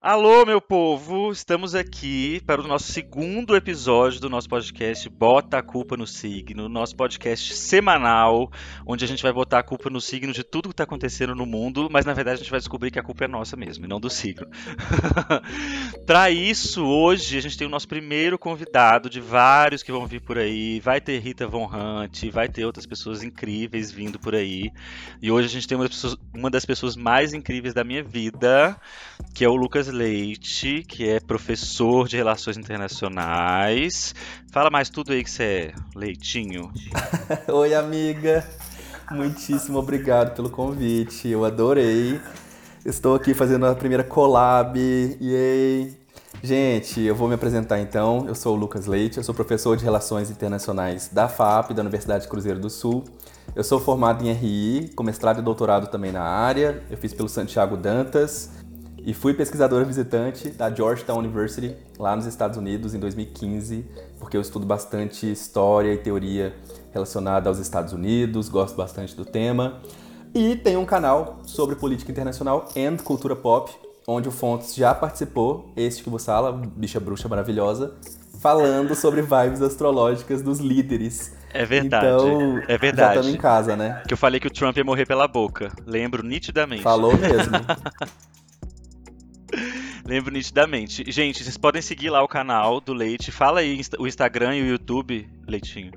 Alô, meu povo! Estamos aqui para o nosso segundo episódio do nosso podcast Bota a Culpa no Signo, nosso podcast semanal, onde a gente vai botar a culpa no signo de tudo que está acontecendo no mundo, mas na verdade a gente vai descobrir que a culpa é nossa mesmo, e não do signo. para isso, hoje a gente tem o nosso primeiro convidado de vários que vão vir por aí. Vai ter Rita Von Hunt, vai ter outras pessoas incríveis vindo por aí. E hoje a gente tem uma das pessoas, uma das pessoas mais incríveis da minha vida, que é o Lucas Leite, que é professor de Relações Internacionais. Fala mais tudo aí que você é, Leitinho. Oi, amiga. Muitíssimo obrigado pelo convite. Eu adorei. Estou aqui fazendo a primeira collab. Yay! Gente, eu vou me apresentar então. Eu sou o Lucas Leite, eu sou professor de Relações Internacionais da FAP, da Universidade Cruzeiro do Sul. Eu sou formado em RI, com mestrado e doutorado também na área. Eu fiz pelo Santiago Dantas e fui pesquisadora visitante da Georgetown University, lá nos Estados Unidos, em 2015, porque eu estudo bastante história e teoria relacionada aos Estados Unidos, gosto bastante do tema. E tenho um canal sobre política internacional e cultura pop, onde o Fontes já participou, este que você fala, bicha bruxa maravilhosa, falando sobre vibes astrológicas dos líderes. É verdade. Então, é verdade. Já estamos em casa, né? Que eu falei que o Trump ia morrer pela boca. Lembro nitidamente. Falou mesmo. Lembro nitidamente. Gente, vocês podem seguir lá o canal do Leite. Fala aí o Instagram e o YouTube, Leitinho.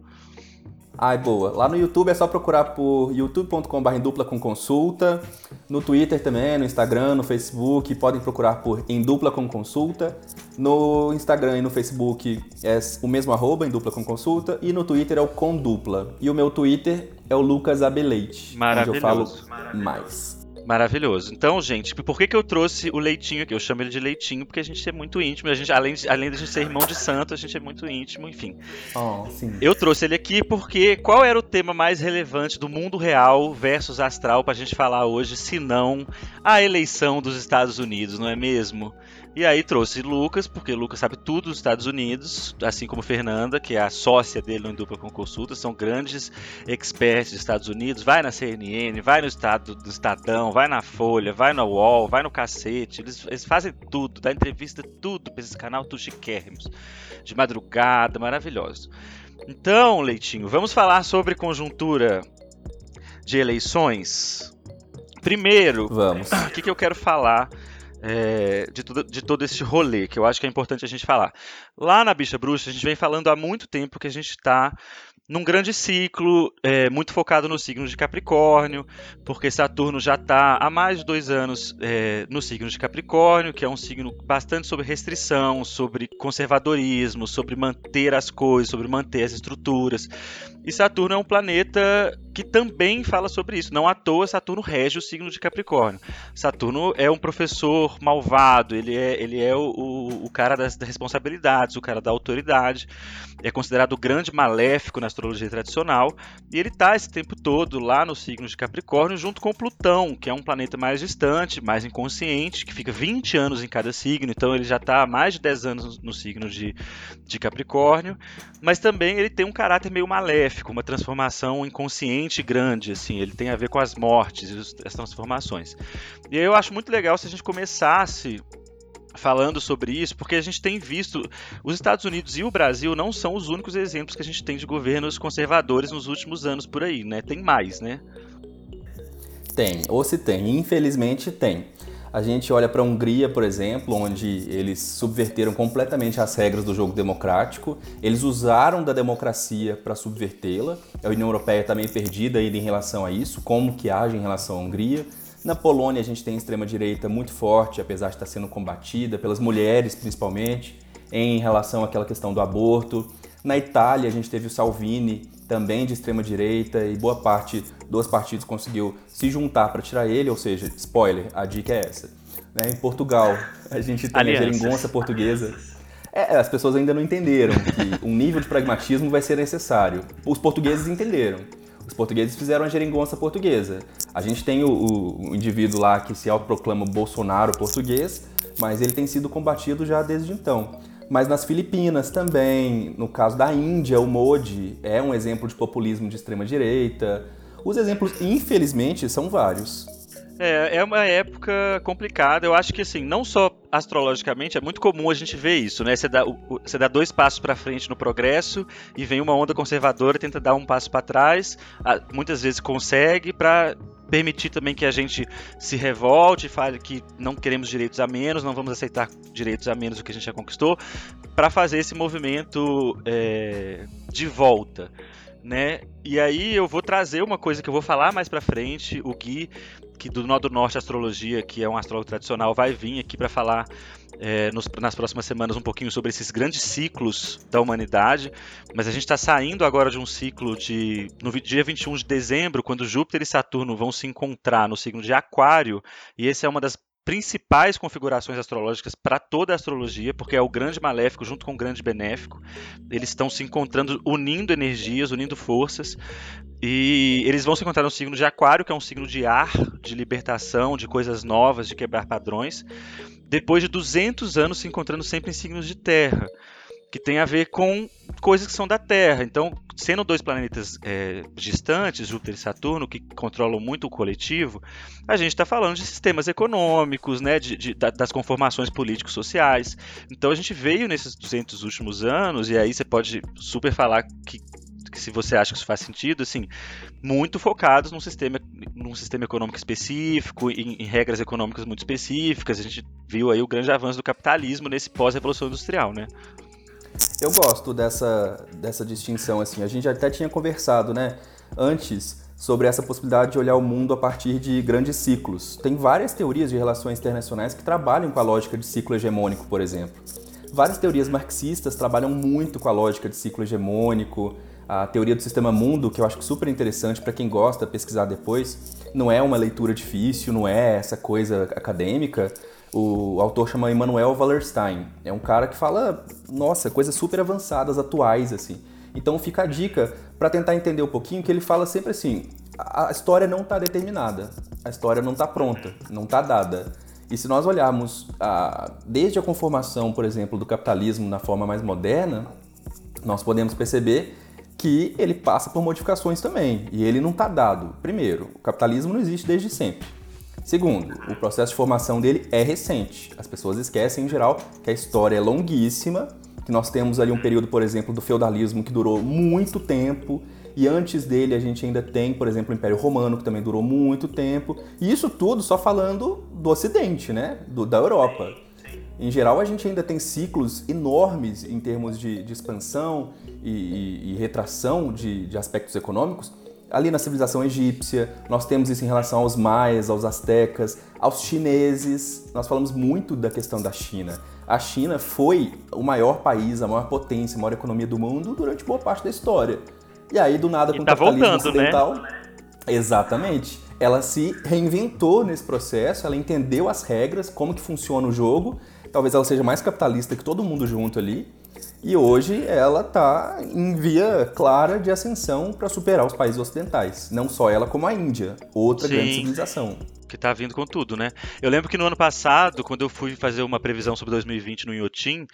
Ai, boa. Lá no YouTube é só procurar por youtube.com.br dupla com consulta. No Twitter também, no Instagram, no Facebook, podem procurar por em dupla com consulta. No Instagram e no Facebook é o mesmo arroba, em dupla com consulta. E no Twitter é o com dupla. E o meu Twitter é o Lucas Abeleite. Maravilhoso. Onde eu falo Maravilhoso. mais. Maravilhoso. Então, gente, por que, que eu trouxe o Leitinho aqui? Eu chamo ele de Leitinho porque a gente é muito íntimo. A gente, além, de, além de a gente ser irmão de santo, a gente é muito íntimo, enfim. Oh. Eu trouxe ele aqui porque qual era o tema mais relevante do mundo real versus astral pra gente falar hoje, se não a eleição dos Estados Unidos, não é mesmo? E aí trouxe Lucas, porque Lucas sabe tudo dos Estados Unidos, assim como Fernanda, que é a sócia dele no Dupla com Consulta, são grandes experts dos Estados Unidos. Vai na CNN, vai no estado do Estadão, vai na Folha, vai no UOL, vai no cacete. Eles, eles fazem tudo, dá entrevista, tudo pra esse canal, tudo chiquérrimos. De madrugada, maravilhoso. Então, Leitinho, vamos falar sobre conjuntura de eleições. Primeiro, vamos. O que, que eu quero falar é, de, tudo, de todo esse rolê, que eu acho que é importante a gente falar. Lá na Bicha Bruxa, a gente vem falando há muito tempo que a gente está num grande ciclo, é, muito focado no signo de Capricórnio, porque Saturno já está há mais de dois anos é, no signo de Capricórnio, que é um signo bastante sobre restrição, sobre conservadorismo, sobre manter as coisas, sobre manter as estruturas. E Saturno é um planeta que também fala sobre isso. Não à toa, Saturno rege o signo de Capricórnio. Saturno é um professor malvado, ele é, ele é o, o, o cara das responsabilidades, o cara da autoridade, é considerado o grande maléfico na astrologia tradicional, e ele está esse tempo todo lá no signo de Capricórnio, junto com Plutão, que é um planeta mais distante, mais inconsciente, que fica 20 anos em cada signo, então ele já está há mais de 10 anos no signo de, de Capricórnio, mas também ele tem um caráter meio maléfico, uma transformação inconsciente grande, assim, ele tem a ver com as mortes e as transformações. E eu acho muito legal se a gente começasse falando sobre isso, porque a gente tem visto os Estados Unidos e o Brasil não são os únicos exemplos que a gente tem de governos conservadores nos últimos anos por aí, né? Tem mais, né? Tem, ou se tem, infelizmente tem. A gente olha para a Hungria, por exemplo, onde eles subverteram completamente as regras do jogo democrático. Eles usaram da democracia para subvertê-la. A União Europeia está meio perdida em relação a isso, como que age em relação à Hungria. Na Polônia a gente tem extrema-direita muito forte, apesar de estar sendo combatida pelas mulheres principalmente, em relação àquela questão do aborto. Na Itália a gente teve o Salvini, também de extrema direita, e boa parte dos partidos conseguiu se juntar para tirar ele, ou seja, spoiler, a dica é essa. Né? Em Portugal, a gente tem a geringonça portuguesa. É, as pessoas ainda não entenderam que um nível de pragmatismo vai ser necessário. Os portugueses entenderam. Os portugueses fizeram a geringonça portuguesa. A gente tem o, o, o indivíduo lá que se autoproclama Bolsonaro português, mas ele tem sido combatido já desde então mas nas Filipinas também. No caso da Índia, o Modi é um exemplo de populismo de extrema direita. Os exemplos, infelizmente, são vários. É, é uma época complicada. Eu acho que, assim, não só astrologicamente, é muito comum a gente ver isso, né? Você dá, dá dois passos para frente no progresso e vem uma onda conservadora e tenta dar um passo para trás. Muitas vezes consegue para permitir também que a gente se revolte, fale que não queremos direitos a menos, não vamos aceitar direitos a menos do que a gente já conquistou, para fazer esse movimento é, de volta. Né? E aí eu vou trazer uma coisa que eu vou falar mais para frente, o Gui que do Nó do Norte Astrologia, que é um astrólogo tradicional, vai vir aqui para falar é, nos, nas próximas semanas um pouquinho sobre esses grandes ciclos da humanidade. Mas a gente está saindo agora de um ciclo de. No dia 21 de dezembro, quando Júpiter e Saturno vão se encontrar no signo de Aquário, e esse é uma das principais configurações astrológicas para toda a astrologia, porque é o grande maléfico junto com o grande benéfico. Eles estão se encontrando, unindo energias, unindo forças. E eles vão se encontrar no signo de Aquário, que é um signo de ar, de libertação, de coisas novas, de quebrar padrões. Depois de 200 anos se encontrando sempre em signos de Terra que tem a ver com coisas que são da Terra. Então, sendo dois planetas é, distantes, Júpiter e Saturno, que controlam muito o coletivo, a gente está falando de sistemas econômicos, né, de, de, das conformações políticos sociais. Então, a gente veio nesses 200 últimos anos, e aí você pode super falar que que se você acha que isso faz sentido, assim, muito focados num sistema, num sistema econômico específico, em, em, regras econômicas muito específicas. A gente viu aí o grande avanço do capitalismo nesse pós-revolução industrial, né? Eu gosto dessa, dessa distinção, assim. A gente até tinha conversado, né, antes sobre essa possibilidade de olhar o mundo a partir de grandes ciclos. Tem várias teorias de relações internacionais que trabalham com a lógica de ciclo hegemônico, por exemplo. Várias teorias marxistas trabalham muito com a lógica de ciclo hegemônico, a teoria do sistema mundo, que eu acho super interessante para quem gosta pesquisar depois. Não é uma leitura difícil, não é essa coisa acadêmica, o autor chama Emmanuel Wallerstein. É um cara que fala, nossa, coisas super avançadas, atuais, assim. Então fica a dica para tentar entender um pouquinho que ele fala sempre assim: a história não está determinada, a história não está pronta, não está dada. E se nós olharmos a, desde a conformação, por exemplo, do capitalismo na forma mais moderna, nós podemos perceber que ele passa por modificações também. E ele não está dado. Primeiro, o capitalismo não existe desde sempre. Segundo, o processo de formação dele é recente. As pessoas esquecem, em geral, que a história é longuíssima, que nós temos ali um período, por exemplo, do feudalismo que durou muito tempo, e antes dele a gente ainda tem, por exemplo, o Império Romano, que também durou muito tempo. E isso tudo só falando do Ocidente, né? Do, da Europa. Em geral, a gente ainda tem ciclos enormes em termos de, de expansão e, e, e retração de, de aspectos econômicos, ali na civilização egípcia, nós temos isso em relação aos maias, aos astecas, aos chineses. Nós falamos muito da questão da China. A China foi o maior país, a maior potência, a maior economia do mundo durante boa parte da história. E aí, do nada, com tá o capitalismo voltando, né? ocidental... Né? Exatamente. Ela se reinventou nesse processo, ela entendeu as regras, como que funciona o jogo. Talvez ela seja mais capitalista que todo mundo junto ali. E hoje ela está em via clara de ascensão para superar os países ocidentais. Não só ela, como a Índia, outra Sim. grande civilização. Que está vindo com tudo, né? Eu lembro que no ano passado, quando eu fui fazer uma previsão sobre 2020 no Iotim,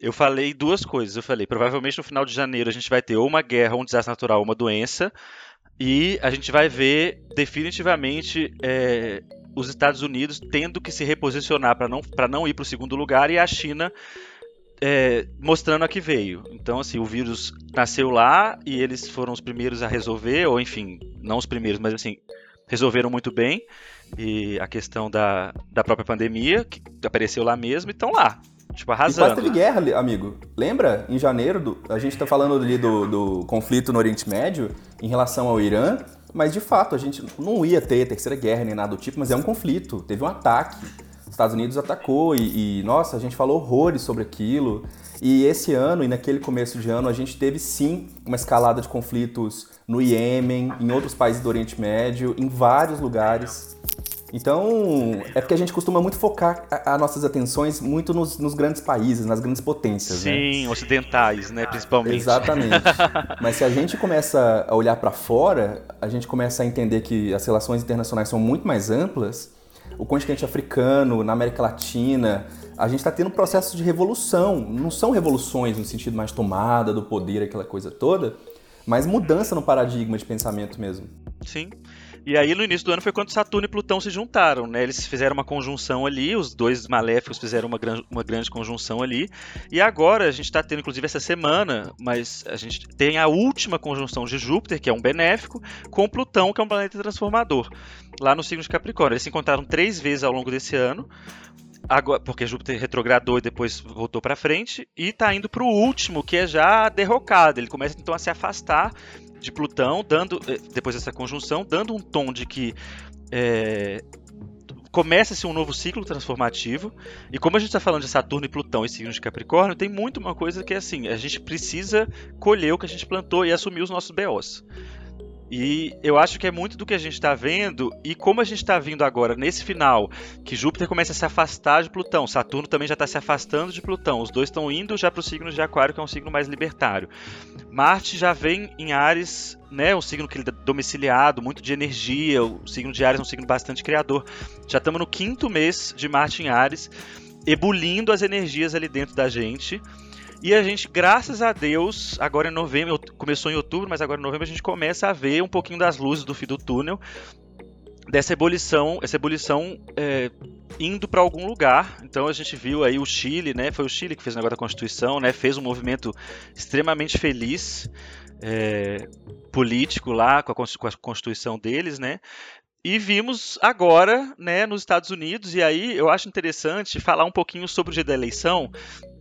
eu falei duas coisas. Eu falei, provavelmente no final de janeiro a gente vai ter ou uma guerra, ou um desastre natural, uma doença, e a gente vai ver definitivamente é, os Estados Unidos tendo que se reposicionar para não, não ir para o segundo lugar e a China é, mostrando a que veio. Então, assim, o vírus nasceu lá e eles foram os primeiros a resolver, ou enfim, não os primeiros, mas assim, resolveram muito bem. E a questão da, da própria pandemia, que apareceu lá mesmo, e estão lá. Tipo, arrasando. E quase teve guerra, amigo. Lembra? Em janeiro, do, a gente tá falando ali do, do conflito no Oriente Médio em relação ao Irã, mas de fato a gente não ia ter terceira guerra nem nada do tipo, mas é um conflito. Teve um ataque. Estados Unidos atacou e, e, nossa, a gente falou horrores sobre aquilo. E esse ano e naquele começo de ano a gente teve sim uma escalada de conflitos no Iêmen, em outros países do Oriente Médio, em vários lugares. Então, é porque a gente costuma muito focar as nossas atenções muito nos, nos, grandes países, nas grandes potências. Né? Sim, né? ocidentais, né, principalmente. Exatamente. Mas se a gente começa a olhar para fora, a gente começa a entender que as relações internacionais são muito mais amplas o continente africano, na América Latina, a gente está tendo um processo de revolução. Não são revoluções no sentido mais tomada do poder, aquela coisa toda, mas mudança no paradigma de pensamento mesmo. Sim. E aí, no início do ano, foi quando Saturno e Plutão se juntaram, né? Eles fizeram uma conjunção ali, os dois maléficos fizeram uma, gran uma grande conjunção ali. E agora, a gente está tendo, inclusive, essa semana, mas a gente tem a última conjunção de Júpiter, que é um benéfico, com Plutão, que é um planeta transformador, lá no signo de Capricórnio. Eles se encontraram três vezes ao longo desse ano. Agora, porque Júpiter retrogradou e depois voltou para frente e está indo para o último, que é já a derrocada. Ele começa então a se afastar de Plutão, dando eh, depois dessa conjunção, dando um tom de que é, começa-se um novo ciclo transformativo. E como a gente está falando de Saturno e Plutão e signos de Capricórnio, tem muito uma coisa que é assim: a gente precisa colher o que a gente plantou e assumir os nossos BOs. E eu acho que é muito do que a gente está vendo, e como a gente está vindo agora nesse final, que Júpiter começa a se afastar de Plutão, Saturno também já está se afastando de Plutão, os dois estão indo já para o signo de Aquário, que é um signo mais libertário. Marte já vem em Ares, né, um signo que ele é domiciliado, muito de energia, o signo de Ares é um signo bastante criador. Já estamos no quinto mês de Marte em Ares, ebulindo as energias ali dentro da gente. E a gente, graças a Deus, agora em novembro, começou em outubro, mas agora em novembro a gente começa a ver um pouquinho das luzes do fim do túnel dessa ebulição, essa ebulição é, indo para algum lugar. Então a gente viu aí o Chile, né? Foi o Chile que fez o negócio da Constituição, né? Fez um movimento extremamente feliz. É, político lá com a, com a Constituição deles, né? E vimos agora, né, nos Estados Unidos, e aí eu acho interessante falar um pouquinho sobre o dia da eleição,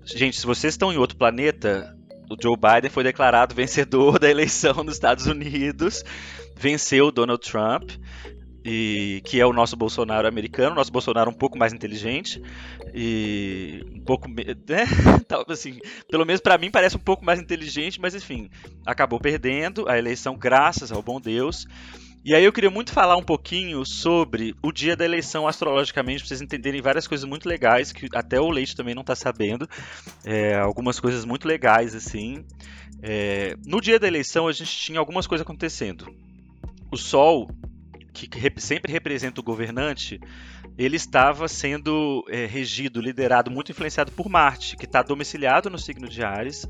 Gente, se vocês estão em outro planeta, o Joe Biden foi declarado vencedor da eleição nos Estados Unidos, venceu Donald Trump, e que é o nosso Bolsonaro americano, nosso Bolsonaro um pouco mais inteligente e um pouco, né? assim, pelo menos para mim parece um pouco mais inteligente, mas enfim, acabou perdendo a eleição graças ao bom Deus. E aí eu queria muito falar um pouquinho sobre o dia da eleição astrologicamente, para vocês entenderem várias coisas muito legais, que até o Leite também não está sabendo. É, algumas coisas muito legais, assim. É, no dia da eleição a gente tinha algumas coisas acontecendo. O Sol, que sempre representa o governante, ele estava sendo é, regido, liderado, muito influenciado por Marte, que está domiciliado no signo de Ares,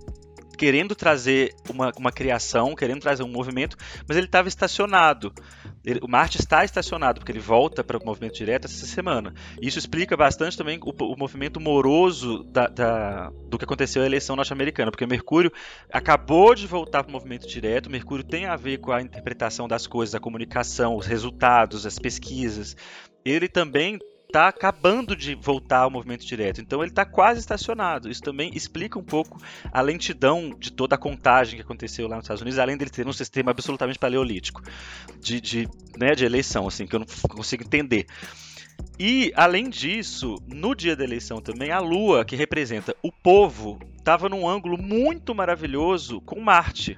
querendo trazer uma, uma criação, querendo trazer um movimento, mas ele estava estacionado. Ele, o Marte está estacionado, porque ele volta para o movimento direto essa semana. Isso explica bastante também o, o movimento moroso da, da, do que aconteceu na eleição norte-americana, porque Mercúrio acabou de voltar para o movimento direto. Mercúrio tem a ver com a interpretação das coisas, a comunicação, os resultados, as pesquisas. Ele também está acabando de voltar ao movimento direto. Então ele está quase estacionado. Isso também explica um pouco a lentidão de toda a contagem que aconteceu lá nos Estados Unidos, além dele ter um sistema absolutamente paleolítico de, de, né, de eleição, assim, que eu não consigo entender. E, além disso, no dia da eleição também, a Lua, que representa o povo, estava num ângulo muito maravilhoso com Marte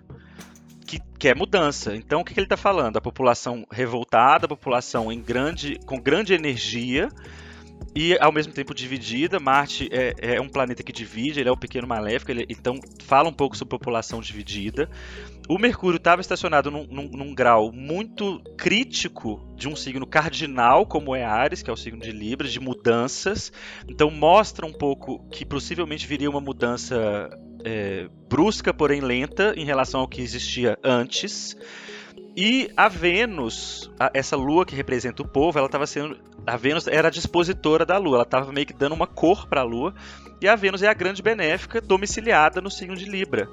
que quer mudança. Então, o que, que ele está falando? A população revoltada, a população em grande, com grande energia e ao mesmo tempo dividida. Marte é, é um planeta que divide, ele é o pequeno maléfico, ele, então fala um pouco sobre população dividida. O Mercúrio estava estacionado num, num, num, grau muito crítico de um signo cardinal, como é Ares, que é o signo de Libra, de mudanças. Então mostra um pouco que possivelmente viria uma mudança é, brusca, porém lenta, em relação ao que existia antes. E a Vênus, a, essa lua que representa o povo, ela estava sendo. A Vênus era a dispositora da lua, ela estava meio que dando uma cor para a lua. E a Vênus é a grande benéfica domiciliada no signo de Libra.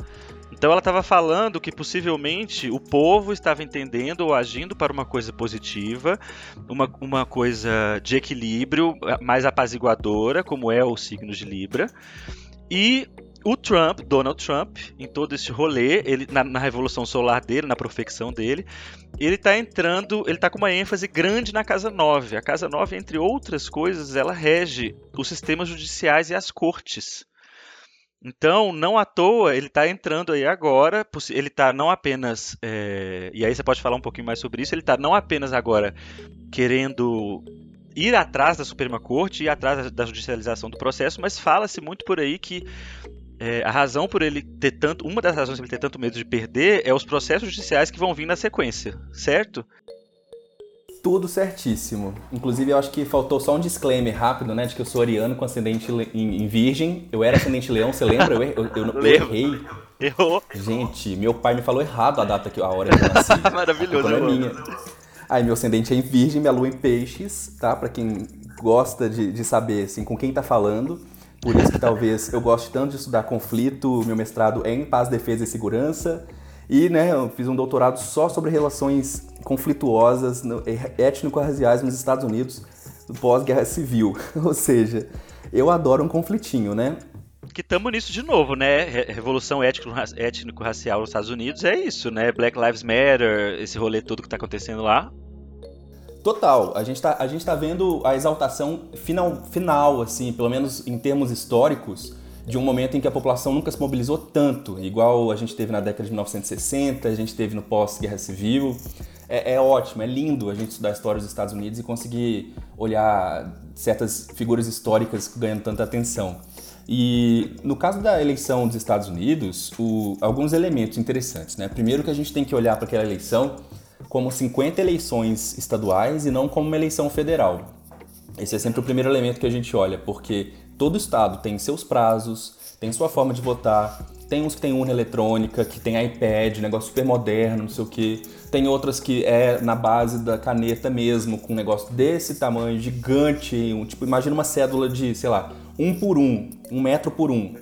Então ela estava falando que possivelmente o povo estava entendendo ou agindo para uma coisa positiva, uma, uma coisa de equilíbrio, mais apaziguadora, como é o signo de Libra. E o Trump, Donald Trump, em todo esse rolê, ele na, na, revolução solar dele, na profecção dele, ele está entrando, ele está com uma ênfase grande na Casa 9. A Casa 9, entre outras coisas, ela rege os sistemas judiciais e as cortes. Então, não à toa, ele está entrando aí agora, ele está não apenas, é, e aí você pode falar um pouquinho mais sobre isso, ele está não apenas agora querendo ir atrás da Suprema Corte, ir atrás da judicialização do processo, mas fala-se muito por aí que é, a razão por ele ter tanto, uma das razões por ele ter tanto medo de perder é os processos judiciais que vão vir na sequência, certo? Tudo certíssimo. Inclusive, eu acho que faltou só um disclaimer rápido, né? De que eu sou ariano com ascendente em, virgem. Eu era ascendente leão, você lembra? Eu, eu, eu, eu errei. Errou. Gente, meu pai me falou errado a data, que, a hora que eu nasci. Maravilhoso. A é minha. Aí meu ascendente é em virgem, minha lua em peixes, tá? Para quem gosta de, de saber assim, com quem tá falando. Por isso que talvez eu goste tanto de estudar conflito, meu mestrado é em paz, defesa e segurança. E né, eu fiz um doutorado só sobre relações conflituosas étnico-raciais nos Estados Unidos pós-guerra civil. Ou seja, eu adoro um conflitinho, né? que estamos nisso de novo, né? Revolução étnico-racial nos Estados Unidos é isso, né? Black Lives Matter, esse rolê todo que está acontecendo lá. Total. A gente está a gente tá vendo a exaltação final, final, assim, pelo menos em termos históricos, de um momento em que a população nunca se mobilizou tanto, igual a gente teve na década de 1960, a gente teve no pós-guerra civil. É, é, ótimo, é lindo a gente estudar a história dos Estados Unidos e conseguir olhar certas figuras históricas ganhando tanta atenção. E no caso da eleição dos Estados Unidos, o, alguns elementos interessantes. Né? Primeiro que a gente tem que olhar para aquela eleição como 50 eleições estaduais e não como uma eleição federal. Esse é sempre o primeiro elemento que a gente olha, porque todo estado tem seus prazos, tem sua forma de votar, tem uns que tem urna eletrônica, que tem iPad, negócio super moderno, não sei o que. Tem outras que é na base da caneta mesmo, com um negócio desse tamanho, gigante, um, tipo, imagina uma cédula de, sei lá, um por um, um metro por um.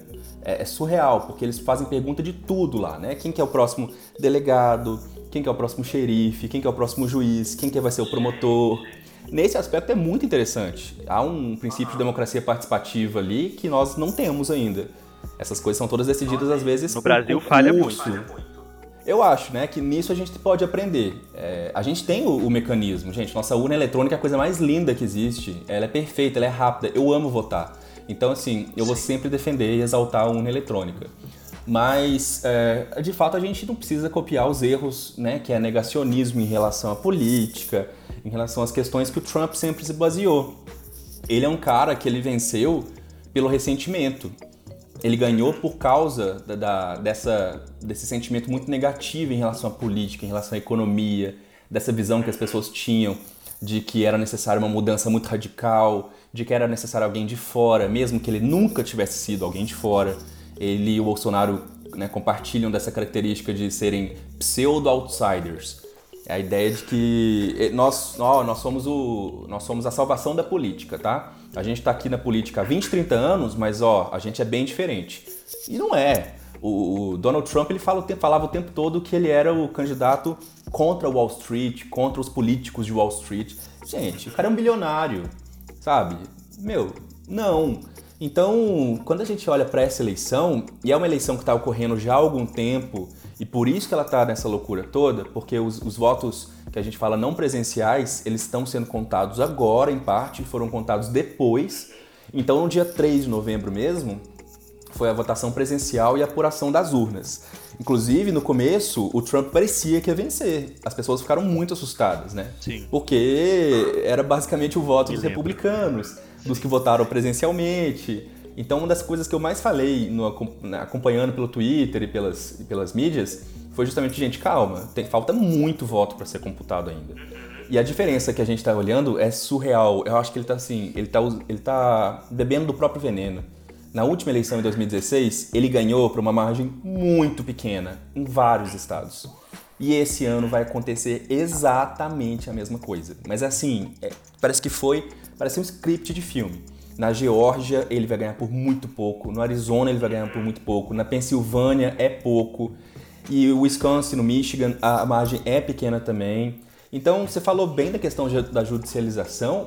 É, é, surreal, porque eles fazem pergunta de tudo lá, né? Quem que é o próximo delegado, quem que é o próximo xerife, quem que é o próximo juiz, quem que vai ser o promotor. Nesse aspecto é muito interessante. Há um princípio de democracia participativa ali que nós não temos ainda. Essas coisas são todas decididas às vezes no Brasil falha muito. Eu acho, né, que nisso a gente pode aprender. É, a gente tem o, o, mecanismo, gente. Nossa urna eletrônica é a coisa mais linda que existe. Ela é perfeita, ela é rápida. Eu amo votar. Então, assim, eu vou sempre defender e exaltar a urna eletrônica. Mas, é, de fato, a gente não precisa copiar os erros, né, que é negacionismo em relação à política, em relação às questões que o Trump sempre se baseou. Ele é um cara que ele venceu pelo ressentimento. Ele ganhou por causa da, da, dessa, desse sentimento muito negativo em relação à política, em relação à economia, dessa visão que as pessoas tinham de que era necessária uma mudança muito radical, de que era necessário alguém de fora, mesmo que ele nunca tivesse sido alguém de fora. Ele e o Bolsonaro né, compartilham dessa característica de serem pseudo-outsiders. É a ideia de que eh, nós, nós, somos o, nós somos a salvação da política, tá? A gente está aqui na política há 20, 30 anos, mas ó, a gente é bem diferente. E não é. O, o Donald Trump ele fala, falava o tempo todo que ele era o candidato contra Wall Street, contra os políticos de Wall Street. Gente, o cara é um bilionário sabe? Meu, não. Então, quando a gente olha para essa eleição, e é uma eleição que está ocorrendo já há algum tempo, e por isso que ela está nessa loucura toda, porque os, os, votos que a gente fala não presenciais, eles estão sendo contados agora, em parte, foram contados depois. Então, no dia 3 de novembro mesmo, foi a votação presencial e a apuração das urnas. Inclusive, no começo, o Trump parecia que ia vencer. As pessoas ficaram muito assustadas, né? Sim. Porque era basicamente o voto Me dos lembro. republicanos, dos que votaram presencialmente. Então, uma das coisas que eu mais falei no, acompanhando pelo Twitter e pelas, pelas mídias foi justamente, gente, calma, tem, falta muito voto para ser computado ainda. E a diferença que a gente está olhando é surreal. Eu acho que ele está assim, ele está ele tá bebendo do próprio veneno. Na última eleição em 2016, ele ganhou por uma margem muito pequena em vários estados. E esse ano vai acontecer exatamente a mesma coisa. Mas assim, é, parece que foi, parece um script de filme. Na Geórgia ele vai ganhar por muito pouco, no Arizona ele vai ganhar por muito pouco, na Pensilvânia é pouco, e o Wisconsin, no Michigan, a margem é pequena também. Então, você falou bem da questão da judicialização,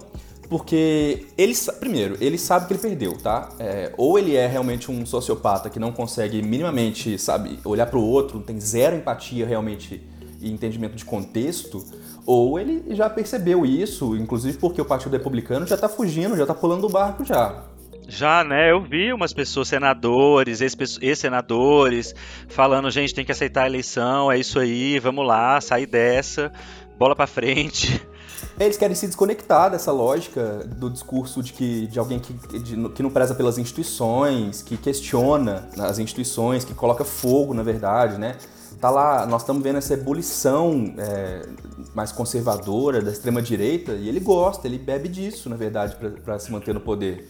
porque ele, primeiro, ele sabe que ele perdeu, tá? É, ou ele é realmente um sociopata que não consegue minimamente, sabe, olhar para o outro, tem zero empatia realmente e entendimento de contexto, ou ele já percebeu isso, inclusive porque o Partido Republicano já tá fugindo, já tá pulando o barco já. Já, né? Eu vi umas pessoas, senadores, ex-senadores, falando, gente, tem que aceitar a eleição, é isso aí, vamos lá, sair dessa, bola para frente. Eles querem se desconectar dessa lógica do discurso de que de alguém que, de, que não preza pelas instituições, que questiona as instituições, que coloca fogo, na verdade, né? Tá lá, nós estamos vendo essa ebulição é, mais conservadora da extrema direita e ele gosta, ele bebe disso, na verdade, para se manter no poder.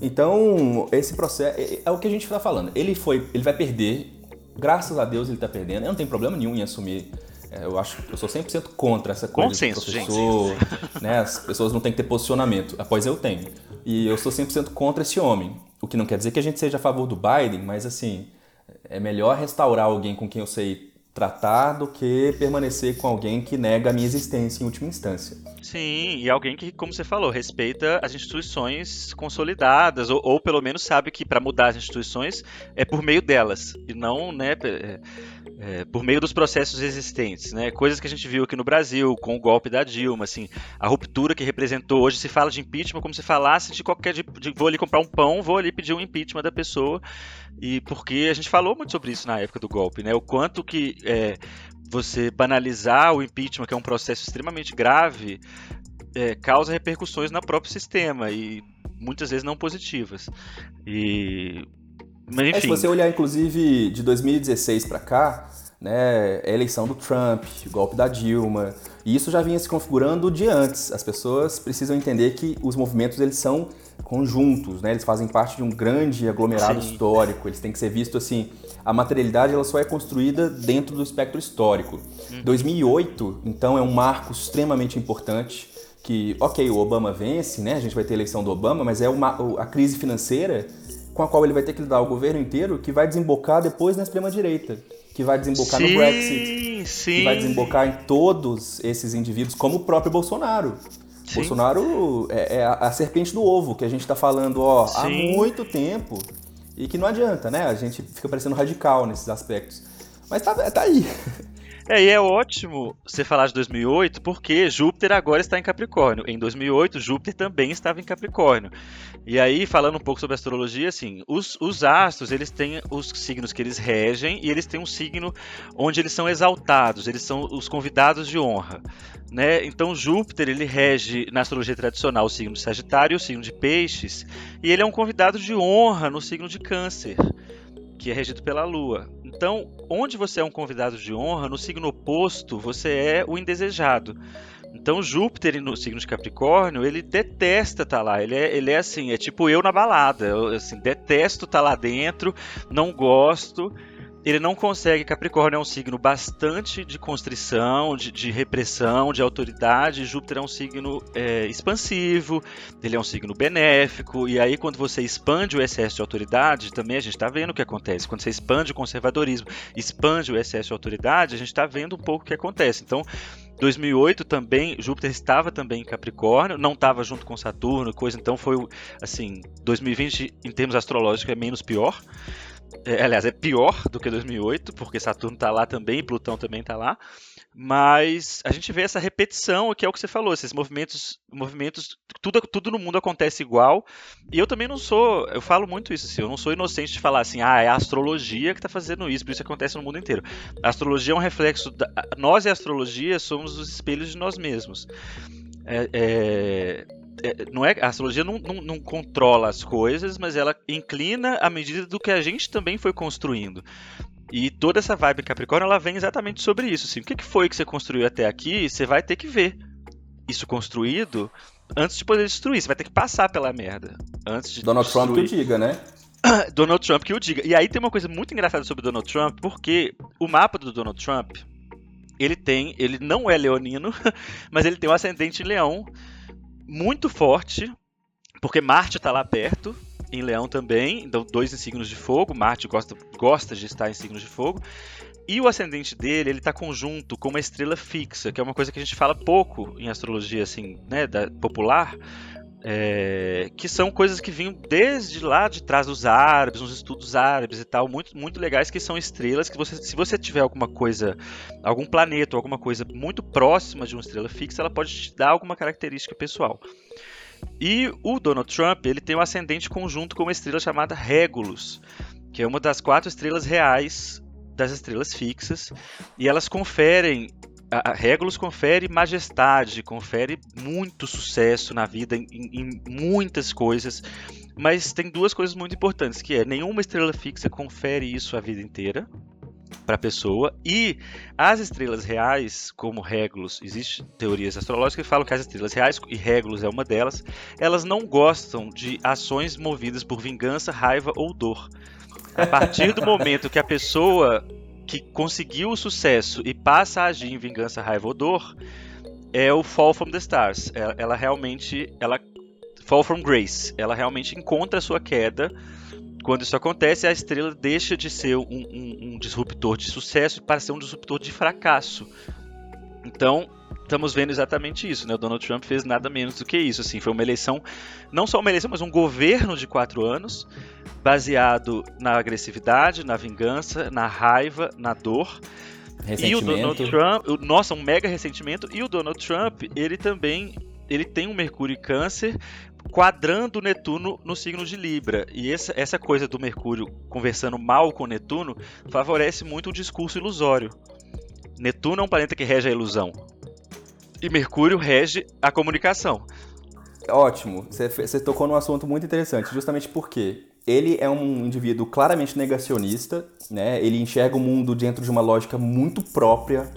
Então, esse processo é, é o que a gente está falando. Ele foi, ele vai perder. Graças a Deus ele está perdendo. Eu não tenho problema nenhum em assumir eu acho que eu sou 100% contra essa coisa Consenso, de professor, gente. né? As pessoas não têm que ter posicionamento. Após eu tenho. E eu sou 100% contra esse homem. O que não quer dizer que a gente seja a favor do Biden, mas assim, é melhor restaurar alguém com quem eu sei tratar do que permanecer com alguém que nega a minha existência em última instância. Sim, e alguém que, como você falou, respeita as instituições consolidadas, ou, ou pelo menos sabe que para mudar as instituições é por meio delas, e não né, é, é, por meio dos processos existentes. Né? Coisas que a gente viu aqui no Brasil, com o golpe da Dilma, assim, a ruptura que representou. Hoje se fala de impeachment como se falasse de qualquer. De, de, vou ali comprar um pão, vou ali pedir um impeachment da pessoa. E porque a gente falou muito sobre isso na época do golpe, né? O quanto que é, você banalizar o impeachment, que é um processo extremamente grave, é, causa repercussões no próprio sistema e muitas vezes não positivas. E mas, enfim. É, se você olhar, inclusive, de 2016 para cá, né, a eleição do Trump, o golpe da Dilma, e isso já vinha se configurando de antes. As pessoas precisam entender que os movimentos eles são conjuntos, né? Eles fazem parte de um grande aglomerado Sim. histórico. Eles têm que ser vistos assim. A materialidade ela só é construída dentro do espectro histórico. Uhum. 2008, então, é um marco extremamente importante. Que, ok, o Obama vence, né? A gente vai ter a eleição do Obama, mas é uma, a crise financeira com a qual ele vai ter que lidar o governo inteiro, que vai desembocar depois na extrema-direita, que vai desembocar sim, no Brexit, sim. que vai desembocar em todos esses indivíduos, como o próprio Bolsonaro. Sim. Bolsonaro é, é a, a, serpente do ovo que a gente está falando ó, há muito tempo e que não adianta, né? A gente fica parecendo radical nesses aspectos. Mas tá, tá aí. É, e é ótimo você falar de 2008, porque Júpiter agora está em Capricórnio. Em 2008, Júpiter também estava em Capricórnio. E aí, falando um pouco sobre astrologia, assim, os, os astros, eles têm os signos que eles regem e eles têm um signo onde eles são exaltados, eles são os convidados de honra. Né? Então Júpiter ele rege na astrologia tradicional o signo de Sagitário e o signo de Peixes, e ele é um convidado de honra no signo de Câncer que é regido pela Lua. Então, onde você é um convidado de honra, no signo oposto, você é o indesejado. Então, Júpiter no signo de Capricórnio, ele detesta estar tá lá. Ele é, ele é assim, é tipo eu na balada. Eu assim, detesto estar tá lá dentro, não gosto ele não consegue. Capricórnio é um signo bastante de constrição, de, de repressão, de autoridade. Júpiter é um signo é, expansivo, ele é um signo benéfico. E aí, quando você expande o excesso de autoridade, também a gente está vendo o que acontece. Quando você expande o conservadorismo, expande o excesso de autoridade, a gente está vendo um pouco o que acontece. Então, 2008 também, Júpiter estava também em Capricórnio, não estava junto com Saturno, coisa, então foi assim, 2020 em termos astrológicos é menos pior. É, aliás, é pior do que 2008, porque Saturno está lá também, Plutão também está lá. Mas a gente vê essa repetição, que é o que você falou, esses movimentos, movimentos, tudo, tudo no mundo acontece igual. E eu também não sou, eu falo muito isso, assim, eu não sou inocente de falar assim, ah, é a astrologia que está fazendo isso, por isso acontece no mundo inteiro. A astrologia é um reflexo, da, nós e a astrologia somos os espelhos de nós mesmos. É, é, não é, a astrologia não, não, não, controla as coisas, mas ela inclina à medida do que a gente também foi construindo. E toda essa vibe Capricórnio, ela vem exatamente sobre isso. Assim, o que foi que você construiu até aqui? Você vai ter que ver isso construído antes de poder destruir. Você vai ter que passar pela merda antes de Donald destruir. Trump que o diga, né? Donald Trump que o diga. E aí tem uma coisa muito engraçada sobre Donald Trump, porque o mapa do Donald Trump, ele tem, ele não é leonino, mas ele tem um ascendente em leão muito forte, porque Marte está lá perto, em Leão também, então dois em signos de fogo, Marte gosta, gosta de estar em signos de fogo, e o ascendente dele, ele está conjunto com uma estrela fixa, que é uma coisa que a gente fala pouco em astrologia assim, né, da, popular, é, que são coisas que vinham desde lá de trás dos árabes, uns estudos árabes e tal, muito, muito legais, que são estrelas que você, se você tiver alguma coisa, algum planeta ou alguma coisa muito próxima de uma estrela fixa, ela pode te dar alguma característica pessoal. E o Donald Trump, ele tem um ascendente conjunto com uma estrela chamada Regulus, que é uma das quatro estrelas reais das estrelas fixas, e elas conferem a Regulus confere majestade, confere muito sucesso na vida em, em, muitas coisas, mas tem duas coisas muito importantes, que é nenhuma estrela fixa confere isso a vida inteira para a pessoa e as estrelas reais, como Regulus, existem teorias astrológicas que falam que as estrelas reais e Regulus é uma delas, elas não gostam de ações movidas por vingança, raiva ou dor. A partir do momento que a pessoa que conseguiu o sucesso e passa a agir em vingança, raiva ou dor é o Fall from the Stars. Ela, ela realmente, ela Fall from Grace, ela realmente encontra a sua queda. Quando isso acontece, a estrela deixa de ser um, um, um disruptor de sucesso para ser um disruptor de fracasso. Então, estamos vendo exatamente isso, né? O Donald Trump fez nada menos do que isso. Assim, foi uma eleição, não só uma eleição, mas um governo de quatro anos, baseado na agressividade, na vingança, na raiva, na dor. E o Donald Trump, nossa, um mega ressentimento. E o Donald Trump, ele também, ele tem um Mercúrio em Câncer quadrando Netuno no signo de Libra. E essa, essa coisa do Mercúrio conversando mal com Netuno favorece muito o discurso ilusório. Netuno é um planeta que rege a ilusão. E Mercúrio rege a comunicação. Ótimo, você, tocou num assunto muito interessante, justamente porque ele é um indivíduo claramente negacionista, né? ele enxerga o mundo dentro de uma lógica muito própria,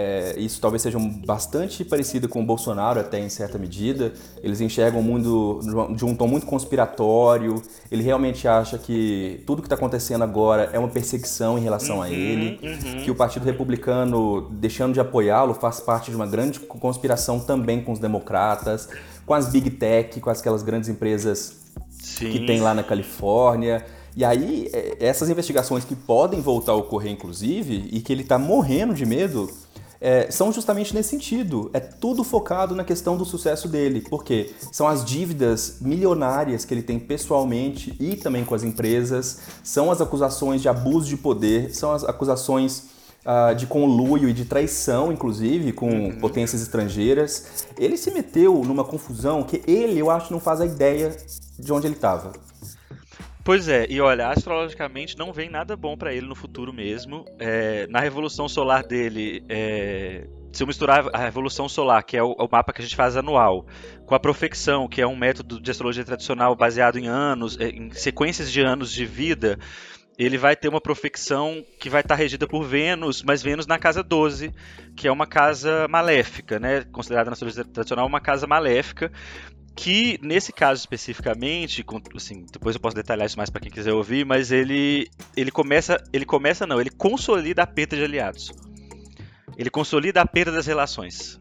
é, isso talvez seja bastante parecido com o Bolsonaro, até em certa medida. Eles enxergam o mundo de um tom muito conspiratório. Ele realmente acha que tudo que está acontecendo agora é uma perseguição em relação uhum, a ele. Uhum. Que o Partido Republicano, deixando de apoiá-lo, faz parte de uma grande conspiração também com os democratas, com as big tech, com aquelas grandes empresas Sim. que tem lá na Califórnia. E aí, é, essas investigações que podem voltar a ocorrer, inclusive, e que ele está morrendo de medo, é, são justamente nesse sentido. É tudo focado na questão do sucesso dele, porque são as dívidas milionárias que ele tem pessoalmente e também com as empresas, são as acusações de abuso de poder, são as acusações uh, de conluio e de traição, inclusive, com uhum. potências estrangeiras. Ele se meteu numa confusão que ele, eu acho, não faz a ideia de onde ele estava. Pois é, e olha, astrologicamente não vem nada bom para ele no futuro mesmo. É, na revolução solar dele, é, se eu misturar a revolução solar, que é o, o, mapa que a gente faz anual, com a profecção, que é um método de astrologia tradicional baseado em anos, é, em sequências de anos de vida, ele vai ter uma profecção que vai estar regida por Vênus, mas Vênus na casa 12, que é uma casa maléfica, né? Considerada na astrologia tradicional uma casa maléfica, que nesse caso especificamente, assim, depois eu posso detalhar isso mais para quem quiser ouvir, mas ele ele começa, ele começa não, ele consolida a perda de aliados. Ele consolida a perda das relações.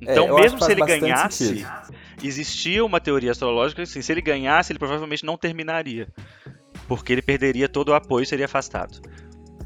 Então, é, mesmo se ele ganhasse, sentido. existia uma teoria astrológica assim, se ele ganhasse, ele provavelmente não terminaria, porque ele perderia todo o apoio e seria afastado.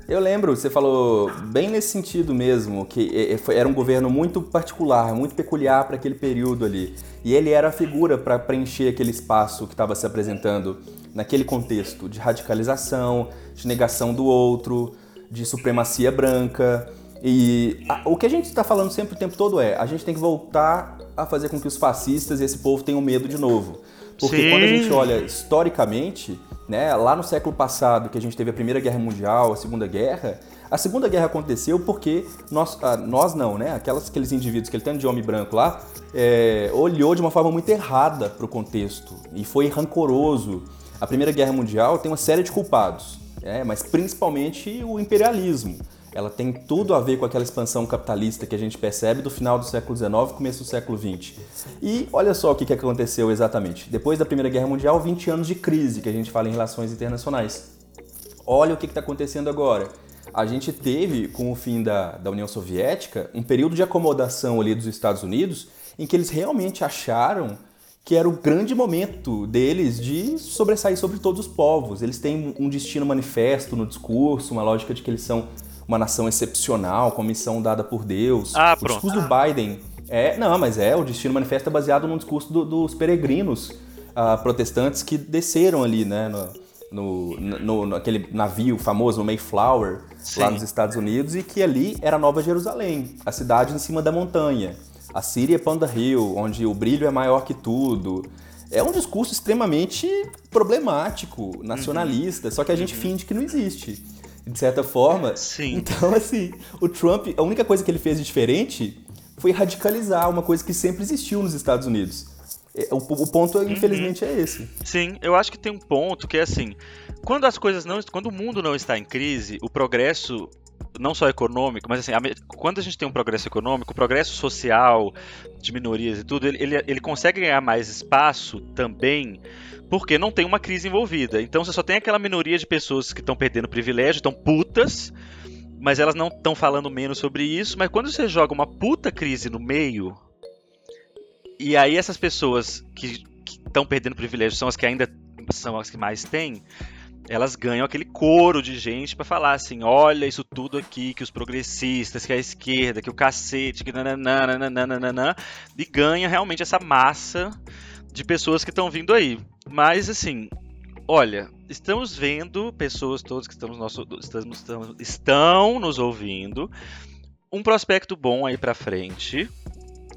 Eu lembro, você falou bem nesse sentido mesmo, que era um governo muito particular, muito peculiar para aquele período ali. E ele era a figura para preencher aquele espaço que estava se apresentando naquele contexto de radicalização, de negação do outro, de supremacia branca. E a, o que a gente está falando sempre o tempo todo é: a gente tem que voltar a fazer com que os fascistas e esse povo tenham medo de novo. Porque Sim. quando a gente olha historicamente, né, lá no século passado, que a gente teve a Primeira Guerra Mundial, a Segunda Guerra, a Segunda Guerra aconteceu porque nós, ah, nós não, né? Aquelas, aqueles indivíduos, aquele tanto de homem branco lá, é, olhou de uma forma muito errada para o contexto e foi rancoroso. A Primeira Guerra Mundial tem uma série de culpados, é, mas principalmente o imperialismo ela tem tudo a ver com aquela expansão capitalista que a gente percebe do final do século XIX começo do século XX. E olha só o que aconteceu exatamente. Depois da Primeira Guerra Mundial, 20 anos de crise que a gente fala em relações internacionais. Olha o que está acontecendo agora. A gente teve, com o fim da, da União Soviética, um período de acomodação ali dos Estados Unidos em que eles realmente acharam que era o grande momento deles de sobressair sobre todos os povos. Eles têm um destino manifesto no discurso, uma lógica de que eles são uma nação excepcional, com missão dada por Deus. Ah, o discurso do Biden é, não, mas é o destino manifesto é baseado no discurso do, dos peregrinos uh, protestantes que desceram ali, né, no, no, no, naquele navio famoso, no Mayflower, Sim. lá nos Estados Unidos, e que ali era Nova Jerusalém, a cidade em cima da montanha. A Síria é Panda Hill, onde o brilho é maior que tudo. É um discurso extremamente problemático, nacionalista, uhum. só que a gente uhum. finge que não existe de certa forma. Sim. Então, assim, o Trump, a única coisa que ele fez de diferente foi radicalizar uma coisa que sempre existiu nos Estados Unidos. É, o, o ponto, uhum. infelizmente, é esse. Sim, eu acho que tem um ponto que é assim: quando as coisas não. Quando o mundo não está em crise, o progresso não só econômico, mas assim, a, quando a gente tem um progresso econômico, o progresso social de minorias e tudo, ele, ele, ele consegue ganhar mais espaço também porque não tem uma crise envolvida. Então você só tem aquela minoria de pessoas que estão perdendo privilégio, estão putas, mas elas não estão falando menos sobre isso. Mas quando você joga uma puta crise no meio, e aí essas pessoas que estão perdendo privilégio são as que ainda são as que mais têm, elas ganham aquele coro de gente para falar assim: olha isso tudo aqui, que os progressistas, que a esquerda, que o cacete, que nananana, e ganha realmente essa massa de pessoas que estão vindo aí. Mas assim, olha, estamos vendo pessoas todas que estamos, nosso, estamos, estamos estão nos ouvindo, um prospecto bom aí para frente.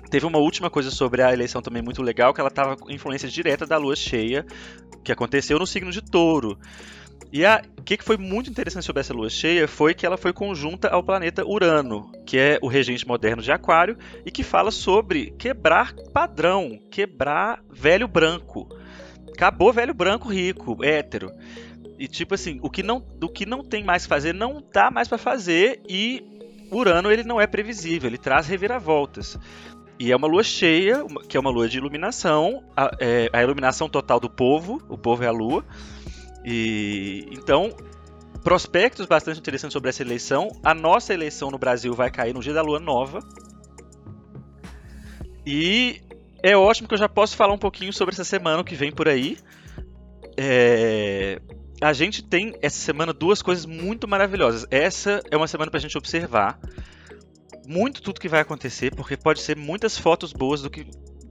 Teve uma última coisa sobre a eleição também muito legal, que ela estava com influência direta da lua cheia, que aconteceu no signo de touro. E o que, foi muito interessante sobre essa lua cheia foi que ela foi conjunta ao planeta Urano, que é o regente moderno de Aquário, e que fala sobre quebrar padrão, quebrar velho branco. Acabou velho branco rico, hétero. E tipo assim, o que não, do que não tem mais que fazer, não dá mais para fazer e Urano ele não é previsível, ele traz reviravoltas. E é uma lua cheia, que é uma lua de iluminação, a, é, a iluminação total do povo, o povo é a lua. E então, prospectos bastante interessantes sobre essa eleição. A nossa eleição no Brasil vai cair no dia da lua nova. E é ótimo que eu já posso falar um pouquinho sobre essa semana que vem por aí. É... A gente tem essa semana duas coisas muito maravilhosas. Essa é uma semana para a gente observar muito tudo que vai acontecer, porque pode ser muitas fotos boas do que,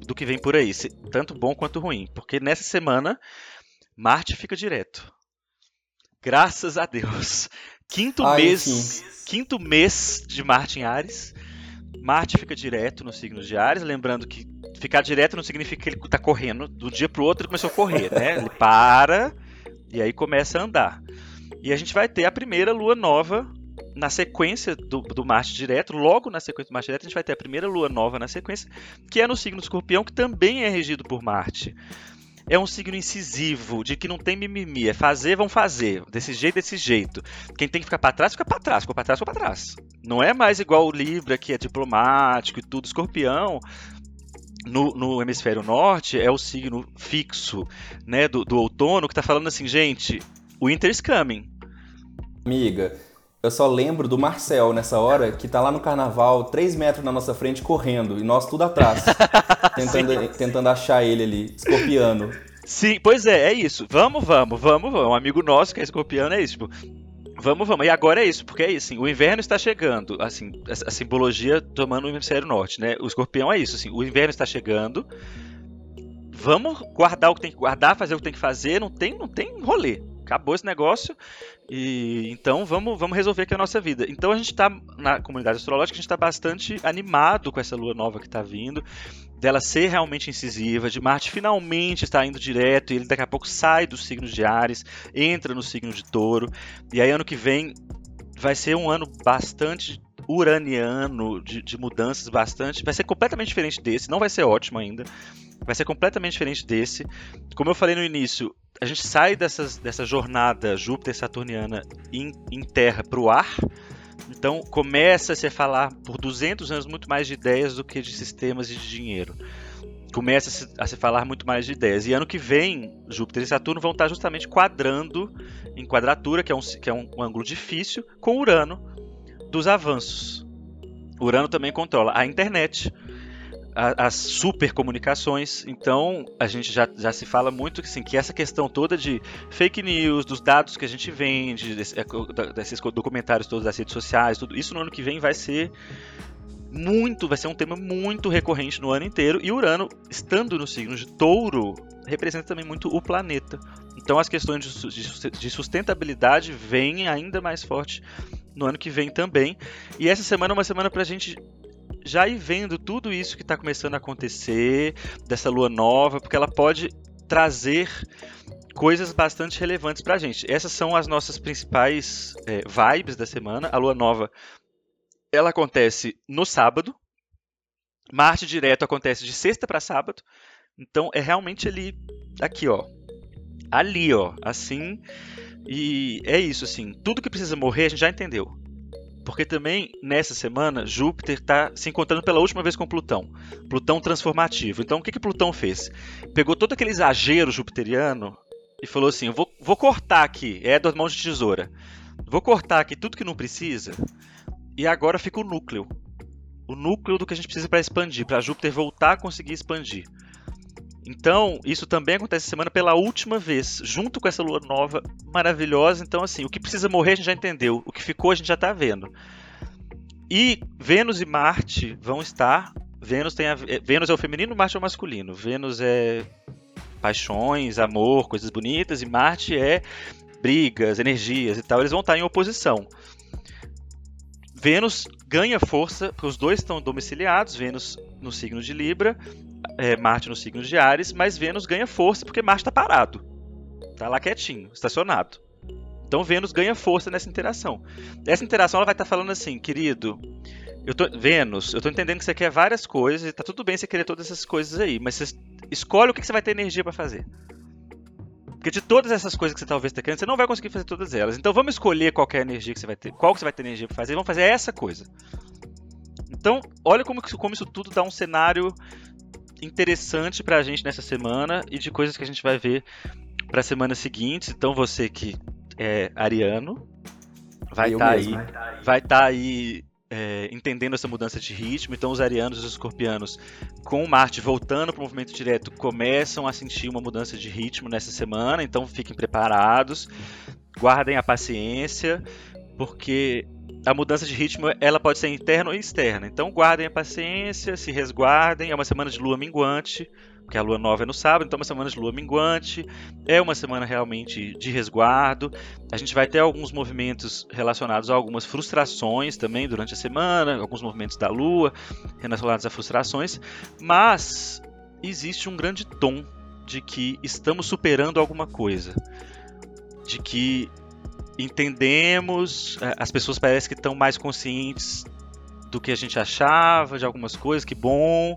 do que vem por aí, tanto bom quanto ruim. Porque nessa semana Marte fica direto. Graças a Deus. Quinto Ai, mês, sim. quinto mês de Marte em Ares. Marte fica direto no signo de Ares, lembrando que ficar direto não significa que ele está correndo. Do dia para o outro ele começou a correr, né? Ele para e aí começa a andar. E a gente vai ter a primeira lua nova na sequência do, do Marte direto, logo na sequência do Marte direto, a gente vai ter a primeira lua nova na sequência, que é no signo escorpião, que também é regido por Marte é um signo incisivo, de que não tem mimimi, é fazer, vão fazer, desse jeito, desse jeito. Quem tem que ficar para trás, fica para trás, ficou para trás, ficou para trás. Não é mais igual o Libra, que é diplomático e tudo, escorpião. No, no, hemisfério norte é o signo fixo né, do, do outono que está falando assim, gente, winter is coming. Amiga, eu só lembro do Marcel nessa hora, que tá lá no carnaval, 3 metros na nossa frente, correndo, e nós tudo atrás, tentando, tentando achar ele ali, escorpiano. Sim, pois é, é isso. Vamos, vamos, vamos, vamos. Um amigo nosso que é escorpiano é isso, tipo, Vamos, vamos. E agora é isso, porque é isso, assim, o inverno está chegando, assim, a, a, simbologia tomando o hemisfério norte, né? O escorpião é isso, assim, o inverno está chegando. Vamos guardar o que tem que guardar, fazer o que tem que fazer, não tem, não tem rolê acabou esse negócio e então vamos, vamos resolver aqui a nossa vida. Então a gente está na comunidade astrológica, a gente está bastante animado com essa lua nova que está vindo, dela ser realmente incisiva, de Marte finalmente estar indo direto e ele daqui a pouco sai do signo de Ares, entra no signo de Touro. E aí ano que vem vai ser um ano bastante uraniano, de, de mudanças bastante. Vai ser completamente diferente desse, não vai ser ótimo ainda. Vai ser completamente diferente desse. Como eu falei no início, a gente sai dessas, dessa jornada Júpiter-Saturniana em, em Terra para o ar. Então começa -se a falar por 200 anos muito mais de ideias do que de sistemas e de dinheiro. Começa a se falar muito mais de ideias. E ano que vem, Júpiter e Saturno vão estar justamente quadrando em quadratura, que é um, que é um, um ângulo difícil, com Urano dos avanços. Urano também controla a internet, as supercomunicações. Então, a gente já, já se fala muito assim, que essa questão toda de fake news, dos dados que a gente vende, desse, é, desses documentários todos das redes sociais, tudo isso no ano que vem vai ser muito, vai ser um tema muito recorrente no ano inteiro. E Urano, estando no signo de Touro, representa também muito o planeta. Então, as questões de sustentabilidade vêm ainda mais forte no ano que vem também. E essa semana é uma semana para a gente já ir vendo tudo isso que está começando a acontecer, dessa lua nova, porque ela pode trazer coisas bastante relevantes para a gente. Essas são as nossas principais é, vibes da semana. A lua nova ela acontece no sábado. Marte direto acontece de sexta para sábado. Então é realmente ali, aqui ó, ali ó, assim. E é isso assim. Tudo que precisa morrer a gente já entendeu. Porque também, nessa semana, Júpiter está se encontrando pela última vez com Plutão. Plutão transformativo. Então, o que, que Plutão fez? Pegou todo aquele exagero jupiteriano e falou assim: vou, vou cortar aqui, é das mãos de tesoura. Vou cortar aqui tudo que não precisa e agora fica o núcleo. O núcleo do que a gente precisa para expandir, para Júpiter voltar a conseguir expandir. Então, isso também acontece essa semana pela última vez, junto com essa lua nova maravilhosa. Então, assim, o que precisa morrer a gente já entendeu, o que ficou a gente já está vendo. E Vênus e Marte vão estar. Vênus, tem a... Vênus é o feminino, Marte é o masculino. Vênus é paixões, amor, coisas bonitas, e Marte é brigas, energias e tal. Eles vão estar em oposição. Vênus ganha força, porque os dois estão domiciliados, Vênus no signo de Libra é, Marte no signo de Ares, mas Vênus ganha força porque Marte está parado. Está lá quietinho, estacionado. Então Vênus ganha força nessa interação. Essa interação ela vai estar tá falando assim, querido, eu tô, Vênus, eu estou entendendo que você quer várias coisas, e tá tudo bem você querer todas essas coisas aí, mas você escolhe o que você vai ter energia para fazer. Porque de todas essas coisas que você talvez esteja querendo, você não vai conseguir fazer todas elas. Então vamos escolher qual é a energia que você vai ter, qual que você vai ter energia para fazer, e vamos fazer essa coisa. Então, olha como, como isso tudo dá um cenário interessante pra gente nessa semana e de coisas que a gente vai ver para semana seguinte. Então você que é ariano vai estar tá aí, vai estar tá aí é, entendendo essa mudança de ritmo. Então os arianos e os escorpianos, com Marte voltando para o movimento direto, começam a sentir uma mudança de ritmo nessa semana. Então fiquem preparados, guardem a paciência, porque a mudança de ritmo ela pode ser interna ou externa. Então guardem a paciência, se resguardem. É uma semana de lua minguante, porque a lua nova é no sábado, então é uma semana de lua minguante. É uma semana realmente de resguardo. A gente vai ter alguns movimentos relacionados a algumas frustrações também durante a semana, alguns movimentos da lua relacionados a frustrações, mas existe um grande tom de que estamos superando alguma coisa. De que entendemos, é, as pessoas parecem que estão mais conscientes do que a gente achava, de algumas coisas, que bom.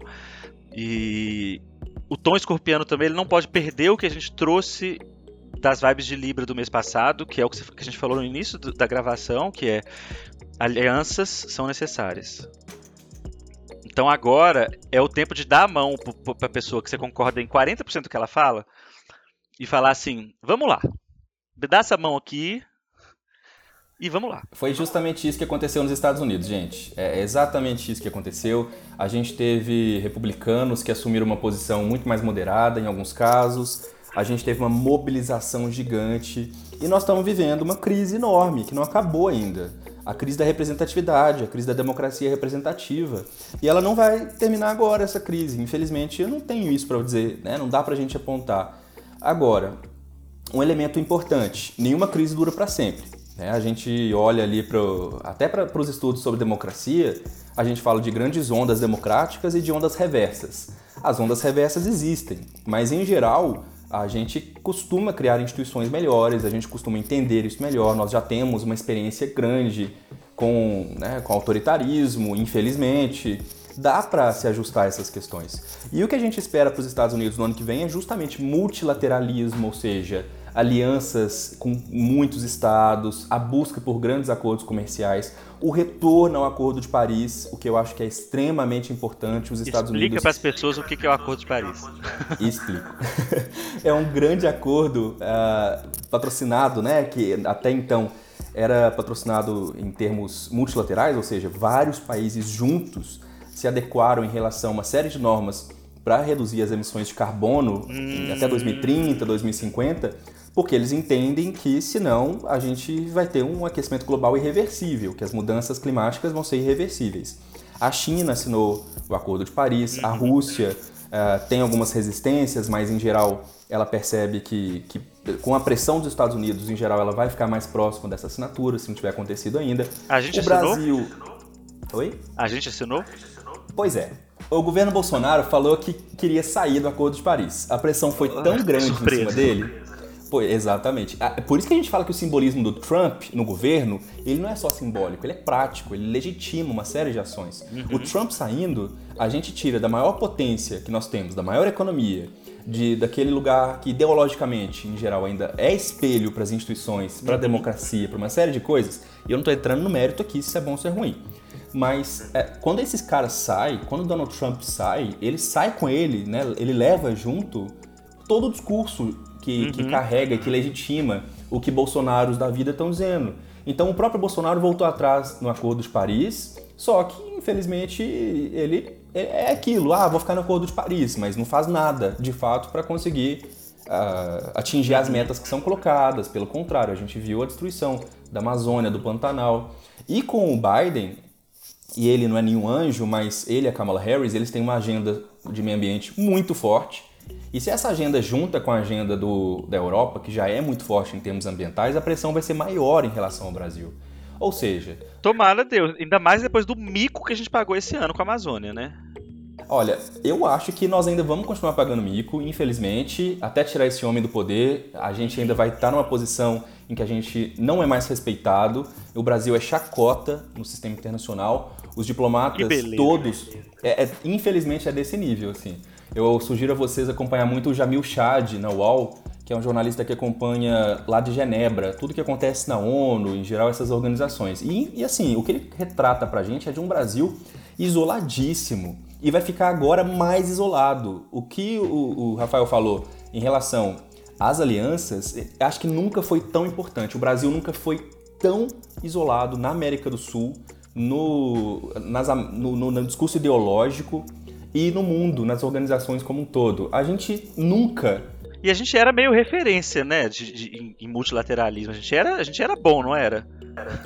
E o tom escorpiano também ele não pode perder o que a gente trouxe das vibes de Libra do mês passado, que é o que a gente falou no início da gravação, que é alianças são necessárias. Então agora é o tempo de dar a mão para a pessoa que você concorda em 40% do que ela fala e falar assim: vamos lá, me dá essa mão aqui, e vamos lá. Foi justamente isso que aconteceu nos Estados Unidos, gente. É exatamente isso que aconteceu. A gente teve republicanos que assumiram uma posição muito mais moderada em alguns casos. A gente teve uma mobilização gigante. E nós estamos vivendo uma crise enorme que não acabou ainda. A crise da representatividade, a crise da democracia representativa. E ela não vai terminar agora, essa crise. Infelizmente, eu não tenho isso para dizer, né? não dá para a gente apontar. Agora, um elemento importante: nenhuma crise dura para sempre. É, a gente olha ali pro, até para os estudos sobre democracia, a gente fala de grandes ondas democráticas e de ondas reversas. As ondas reversas existem, mas em geral a gente costuma criar instituições melhores, a gente costuma entender isso melhor. Nós já temos uma experiência grande com, né, com autoritarismo, infelizmente. Dá para se ajustar a essas questões. E o que a gente espera para os Estados Unidos no ano que vem é justamente multilateralismo, ou seja, alianças com muitos estados, a busca por grandes acordos comerciais, o retorno ao Acordo de Paris, o que eu acho que é extremamente importante. Os Estados Explica Unidos. Explica para as pessoas o que é o Acordo de Paris. Explico. é um grande acordo uh, patrocinado, né? Que até então era patrocinado em termos multilaterais, ou seja, vários países juntos se adequaram em relação a uma série de normas para reduzir as emissões de carbono hum. até 2030, 2050 porque eles entendem que senão a gente vai ter um aquecimento global irreversível, que as mudanças climáticas vão ser irreversíveis. A China assinou o Acordo de Paris, a uhum. Rússia uh, tem algumas resistências, mas em geral ela percebe que, que, com a pressão dos Estados Unidos, em geral, ela vai ficar mais próxima dessa assinatura, se não tiver acontecido ainda. A gente o assinou? Brasil. Oi? A gente assinou? Pois é. O governo Bolsonaro falou que queria sair do Acordo de Paris. A pressão foi tão grande Surpresa. em cima dele Pô, exatamente. Ah, por isso que a gente fala que o simbolismo do Trump no governo, ele não é só simbólico, ele é prático, ele legitima uma série de ações. Uhum. O Trump saindo, a gente tira da maior potência que nós temos, da maior economia, de daquele lugar que ideologicamente, em geral, ainda é espelho para as instituições, para a uhum. democracia, para uma série de coisas. E eu não estou entrando no mérito aqui se é bom ou se é ruim. Mas é, quando esses caras saem, quando Donald Trump sai, ele sai com ele, né? Ele leva junto todo o discurso que, uhum. que carrega, que legitima o que Bolsonaros da vida estão dizendo. Então o próprio Bolsonaro voltou atrás no Acordo de Paris, só que infelizmente ele é aquilo, ah, vou ficar no Acordo de Paris, mas não faz nada de fato para conseguir uh, atingir as metas que são colocadas. Pelo contrário, a gente viu a destruição da Amazônia, do Pantanal. E com o Biden, e ele não é nenhum anjo, mas ele e a Kamala Harris, eles têm uma agenda de meio ambiente muito forte. E se essa agenda junta com a agenda do, da Europa, que já é muito forte em termos ambientais, a pressão vai ser maior em relação ao Brasil. Ou seja. Tomara Deus, ainda mais depois do mico que a gente pagou esse ano com a Amazônia, né? Olha, eu acho que nós ainda vamos continuar pagando mico, infelizmente, até tirar esse homem do poder, a gente ainda vai estar numa posição em que a gente não é mais respeitado, o Brasil é chacota no sistema internacional, os diplomatas todos, é, é, infelizmente é desse nível, assim. Eu sugiro a vocês acompanhar muito o Jamil Chad na UOL, que é um jornalista que acompanha lá de Genebra, tudo que acontece na ONU, em geral essas organizações. E, e assim, o que ele retrata pra gente é de um Brasil isoladíssimo e vai ficar agora mais isolado. O que o, o Rafael falou em relação às alianças, acho que nunca foi tão importante. O Brasil nunca foi tão isolado na América do Sul, no, nas, no, no, no discurso ideológico e no mundo, nas organizações como um todo. A gente nunca e a gente era meio referência, né, de, de, em, multilateralismo. A gente, era, a gente era bom, não era?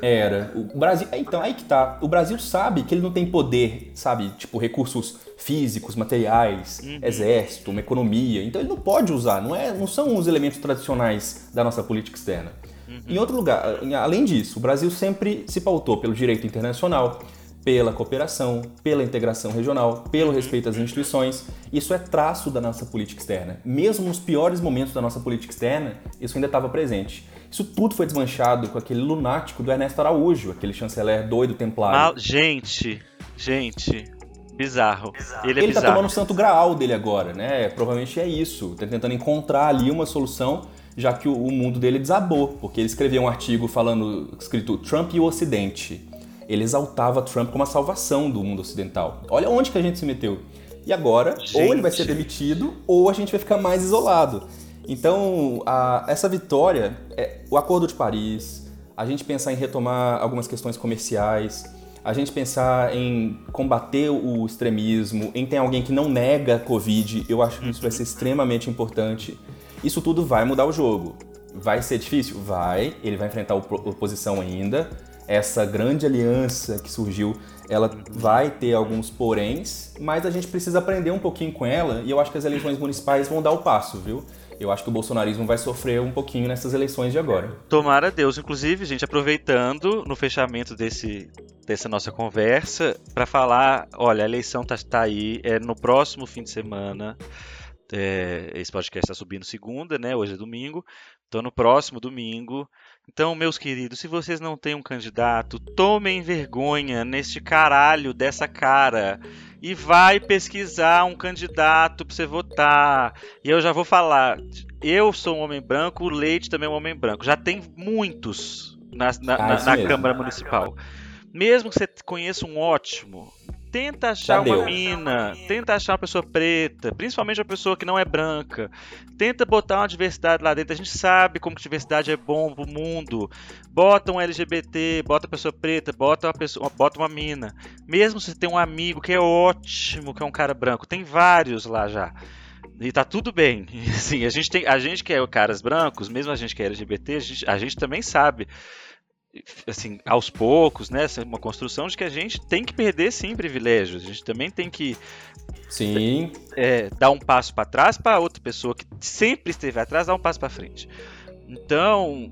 Era. O Brasil. É, então, aí que tá. O Brasil sabe que ele não tem poder, sabe? Tipo, recursos físicos, materiais, uhum. exército, uma economia. Então ele não pode usar. Não, é, não são os elementos tradicionais da nossa política externa. Uhum. Em outro lugar, além disso, o Brasil sempre se pautou pelo direito internacional, pela cooperação, pela integração regional, pelo respeito às instituições. Isso é traço da nossa política externa. Mesmo nos piores momentos da nossa política externa, isso ainda estava presente. Isso tudo foi desmanchado com aquele lunático do Ernesto Araújo, aquele chanceler doido templário. Mal... Gente, gente, bizarro. Ele, é Ele tá tomando o santo graal dele agora, né? Provavelmente é isso. Tá tentando encontrar ali uma solução, já que o, mundo dele desabou, porque ele escreveu um artigo falando, escrito Trump e o Ocidente ele exaltava Trump como a salvação do mundo ocidental. Olha onde que a gente se meteu. E agora, gente. ou ele vai ser demitido, ou a gente vai ficar mais isolado. Então, a, essa vitória, é, o Acordo de Paris, a gente pensar em retomar algumas questões comerciais, a gente pensar em combater o extremismo, em ter alguém que não nega a Covid, eu acho que isso vai ser extremamente importante. Isso tudo vai mudar o jogo. Vai ser difícil? Vai. Ele vai enfrentar oposição ainda essa grande aliança que surgiu, ela vai ter alguns poréns, mas a gente precisa aprender um pouquinho com ela e eu acho que as eleições municipais vão dar o passo, viu? Eu acho que o bolsonarismo vai sofrer um pouquinho nessas eleições de agora. Tomara Deus. Inclusive, gente, aproveitando no fechamento desse, dessa nossa conversa, para falar: olha, a eleição tá, tá aí, é no próximo fim de semana. É, esse podcast está subindo segunda, né? Hoje é domingo. Então, no próximo domingo, então, meus queridos, se vocês não têm um candidato, tomem vergonha neste caralho dessa cara e vai pesquisar um candidato para você votar. E eu já vou falar, eu sou um homem branco, o Leite também é um homem branco. Já tem muitos na, na, ah, na, na Câmara Municipal. Mesmo que você conheça um ótimo, tenta achar uma mina, tenta achar uma pessoa preta, principalmente uma pessoa que não é branca. Tenta botar uma diversidade lá dentro. A gente sabe como que diversidade é bom pro mundo. Bota um LGBT, bota uma pessoa preta, bota uma pessoa, bota uma mina. Mesmo se tem um amigo que é ótimo, que é um cara branco, tem vários lá já. E tá tudo bem. Assim, a gente tem, a gente que é caras brancos, mesmo a gente que é LGBT, a gente, a gente também sabe assim, aos poucos, né? Uma construção de que a gente tem que perder sim privilégios. A gente também tem que sim é, dar um passo para trás para outra pessoa que sempre esteve atrás dar um passo para frente. Então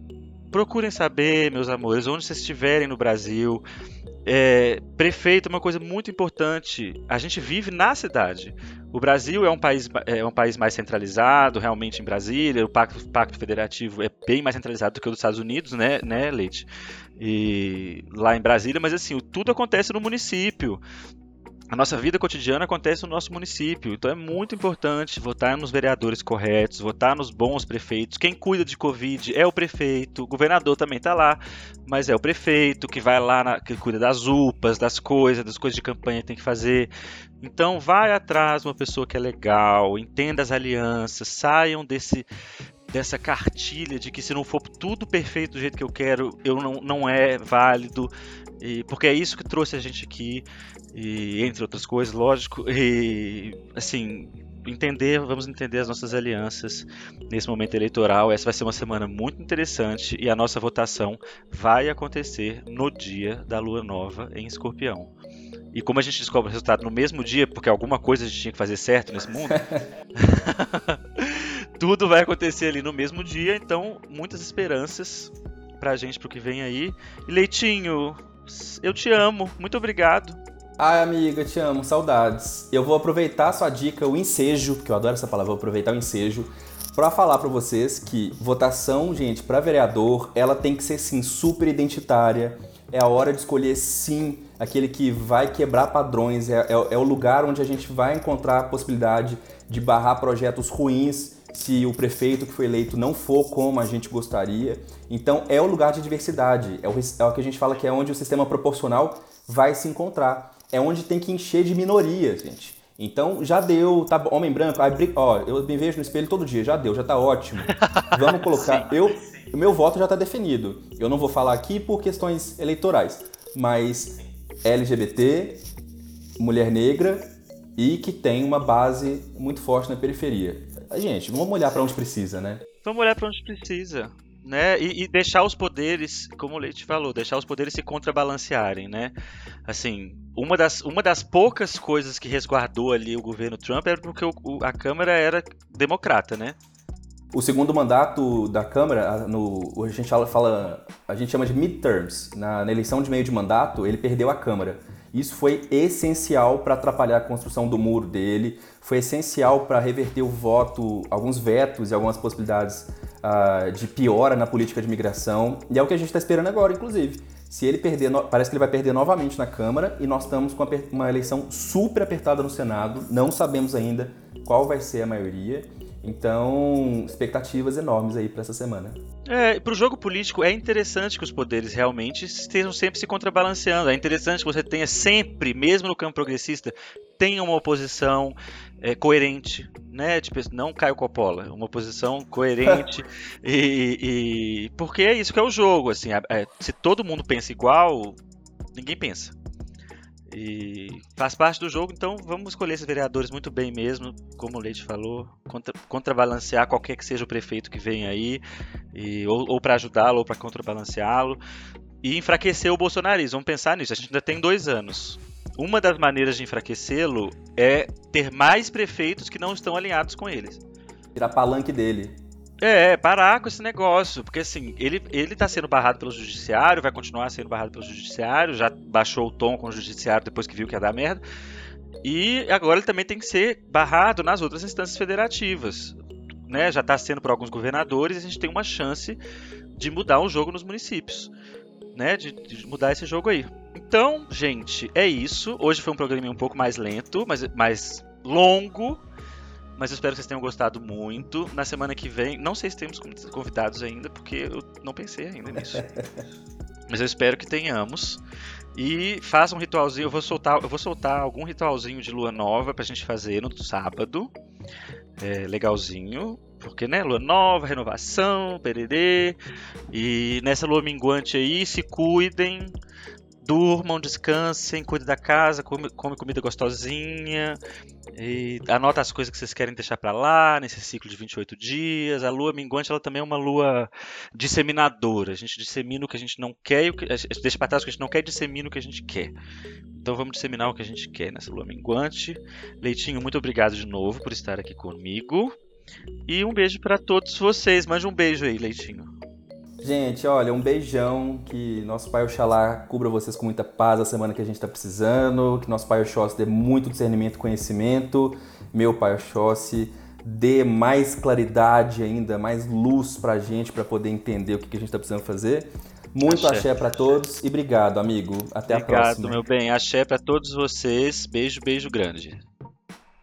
procurem saber, meus amores, onde vocês estiverem no Brasil. É, prefeito é uma coisa muito importante. A gente vive na cidade. O Brasil é um país, é um país mais centralizado, realmente em Brasília. O Pacto, Pacto Federativo é bem mais centralizado do que o dos Estados Unidos, né, né, Leite? E lá em Brasília, mas assim, tudo acontece no município. A nossa vida cotidiana acontece no nosso município, então é muito importante votar nos vereadores corretos, votar nos bons prefeitos. Quem cuida de Covid é o prefeito, o governador também está lá, mas é o prefeito que vai lá, na, que cuida das UPAs, das coisas, das coisas de campanha que tem que fazer. Então vai atrás de uma pessoa que é legal, entenda as alianças, saiam desse dessa cartilha de que se não for tudo perfeito do jeito que eu quero, eu não, não é válido. E, porque é isso que trouxe a gente aqui, e, entre outras coisas, lógico. E assim, entender, vamos entender as nossas alianças nesse momento eleitoral. Essa vai ser uma semana muito interessante e a nossa votação vai acontecer no dia da lua nova em Escorpião. E como a gente descobre o resultado no mesmo dia, porque alguma coisa a gente tinha que fazer certo nesse mundo, tudo vai acontecer ali no mesmo dia, então muitas esperanças pra gente pro que vem aí. E Leitinho, eu te amo, muito obrigado. Ai, amiga, te amo, saudades. Eu vou aproveitar a sua dica, o ensejo, porque eu adoro essa palavra, vou aproveitar o ensejo para falar para vocês que votação, gente, para vereador, ela tem que ser sim super identitária. É a hora de escolher sim aquele que vai quebrar padrões, é, é, é o lugar onde a gente vai encontrar a possibilidade de barrar projetos ruins se o prefeito que foi eleito não for como a gente gostaria. Então é o lugar de diversidade, é o, é o que a gente fala que é onde o sistema proporcional vai se encontrar. É onde tem que encher de minorias, gente. Então já deu, tá homem branco, ó, eu me vejo no espelho todo dia, já deu, já tá ótimo. Vamos colocar, sim, eu, sim. o meu voto já tá definido. Eu não vou falar aqui por questões eleitorais, mas LGBT, mulher negra e que tem uma base muito forte na periferia. Gente, vamos olhar para onde precisa, né? Vamos olhar para onde precisa. Né? E, e, deixar os poderes, como o Leite falou, deixar os poderes se contrabalancearem, né? Assim, uma das, uma das poucas coisas que resguardou ali o governo Trump era porque o, o, a Câmara era democrata, né? O segundo mandato da Câmara, no, a gente fala, a gente chama de midterms. Na, na eleição de meio de mandato, ele perdeu a Câmara. Isso foi essencial para atrapalhar a construção do muro dele, foi essencial para reverter o voto, alguns vetos e algumas possibilidades uh, de piora na política de migração. E é o que a gente está esperando agora, inclusive. Se ele perder, parece que ele vai perder novamente na Câmara e nós estamos com uma eleição super apertada no Senado. Não sabemos ainda qual vai ser a maioria. Então, expectativas enormes aí para essa semana. É, para o jogo político é interessante que os poderes realmente estejam sempre se contrabalanceando. É interessante que você tenha sempre, mesmo no campo progressista, tenha uma oposição é, coerente, né? Tipo, não Caio Coppola, uma oposição coerente e, e, porque é isso que é o jogo, assim. É, se todo mundo pensa igual, ninguém pensa. E faz parte do jogo, então vamos escolher esses vereadores muito bem mesmo, como o Leite falou, contra, contrabalancear qualquer que seja o prefeito que vem aí, e, ou, ou para ajudá-lo ou para contrabalanceá-lo, e enfraquecer o bolsonarismo. Vamos pensar nisso, a gente ainda tem dois anos. Uma das maneiras de enfraquecê-lo é ter mais prefeitos que não estão alinhados com eles. Tirar palanque dele. É, parar com esse negócio, porque assim, ele, ele tá sendo barrado pelo judiciário, vai continuar sendo barrado pelo judiciário, já baixou o tom com o judiciário depois que viu que ia dar merda. E agora ele também tem que ser barrado nas outras instâncias federativas. Né? Já está sendo por alguns governadores a gente tem uma chance de mudar o jogo nos municípios. Né? De, de mudar esse jogo aí. Então, gente, é isso. Hoje foi um programa um pouco mais lento, mas mais longo mas eu espero que vocês tenham gostado muito. Na semana que vem, não sei se temos convidados ainda, porque eu não pensei ainda nisso. Mas eu espero que tenhamos. E faça um ritualzinho. Eu vou soltar, eu vou soltar algum ritualzinho de lua nova pra gente fazer no sábado. É, legalzinho. Porque, né? Lua nova, renovação, pererê. E nessa lua minguante aí, se cuidem durmam, descansem, cuidem da casa, come, come comida gostosinha, e anota as coisas que vocês querem deixar para lá nesse ciclo de 28 dias. A lua minguante ela também é uma lua disseminadora. A gente dissemina o que a gente não quer, o que, deixa para trás o que a gente não quer e dissemina o que a gente quer. Então vamos disseminar o que a gente quer nessa lua minguante. Leitinho, muito obrigado de novo por estar aqui comigo. E um beijo para todos vocês. Mande um beijo aí, Leitinho. Gente, olha, um beijão, que nosso Pai Oxalá cubra vocês com muita paz a semana que a gente está precisando, que nosso Pai Oxóssi dê muito discernimento e conhecimento, meu Pai Oxóssi dê mais claridade ainda, mais luz pra gente, para poder entender o que, que a gente está precisando fazer. Muito axé, axé para todos e obrigado, amigo. Até obrigado, a próxima. Obrigado, meu bem. Axé para todos vocês. Beijo, beijo grande.